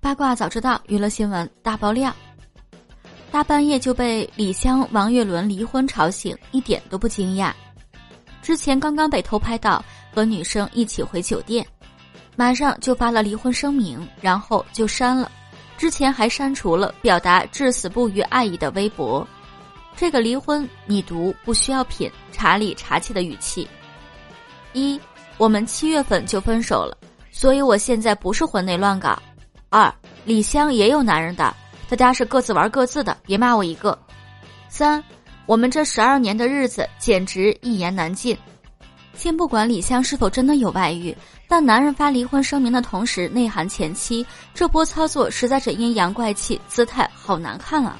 八卦早知道，娱乐新闻大爆料。大半夜就被李湘、王岳伦离婚吵醒，一点都不惊讶。之前刚刚被偷拍到和女生一起回酒店，马上就发了离婚声明，然后就删了。之前还删除了表达至死不渝爱意的微博。这个离婚你读不需要品，查理查气的语气。一，我们七月份就分手了，所以我现在不是婚内乱搞。二，李湘也有男人的，大家是各自玩各自的，别骂我一个。三，我们这十二年的日子简直一言难尽。先不管李湘是否真的有外遇，但男人发离婚声明的同时内涵前妻，这波操作实在是阴阳怪气，姿态好难看啊。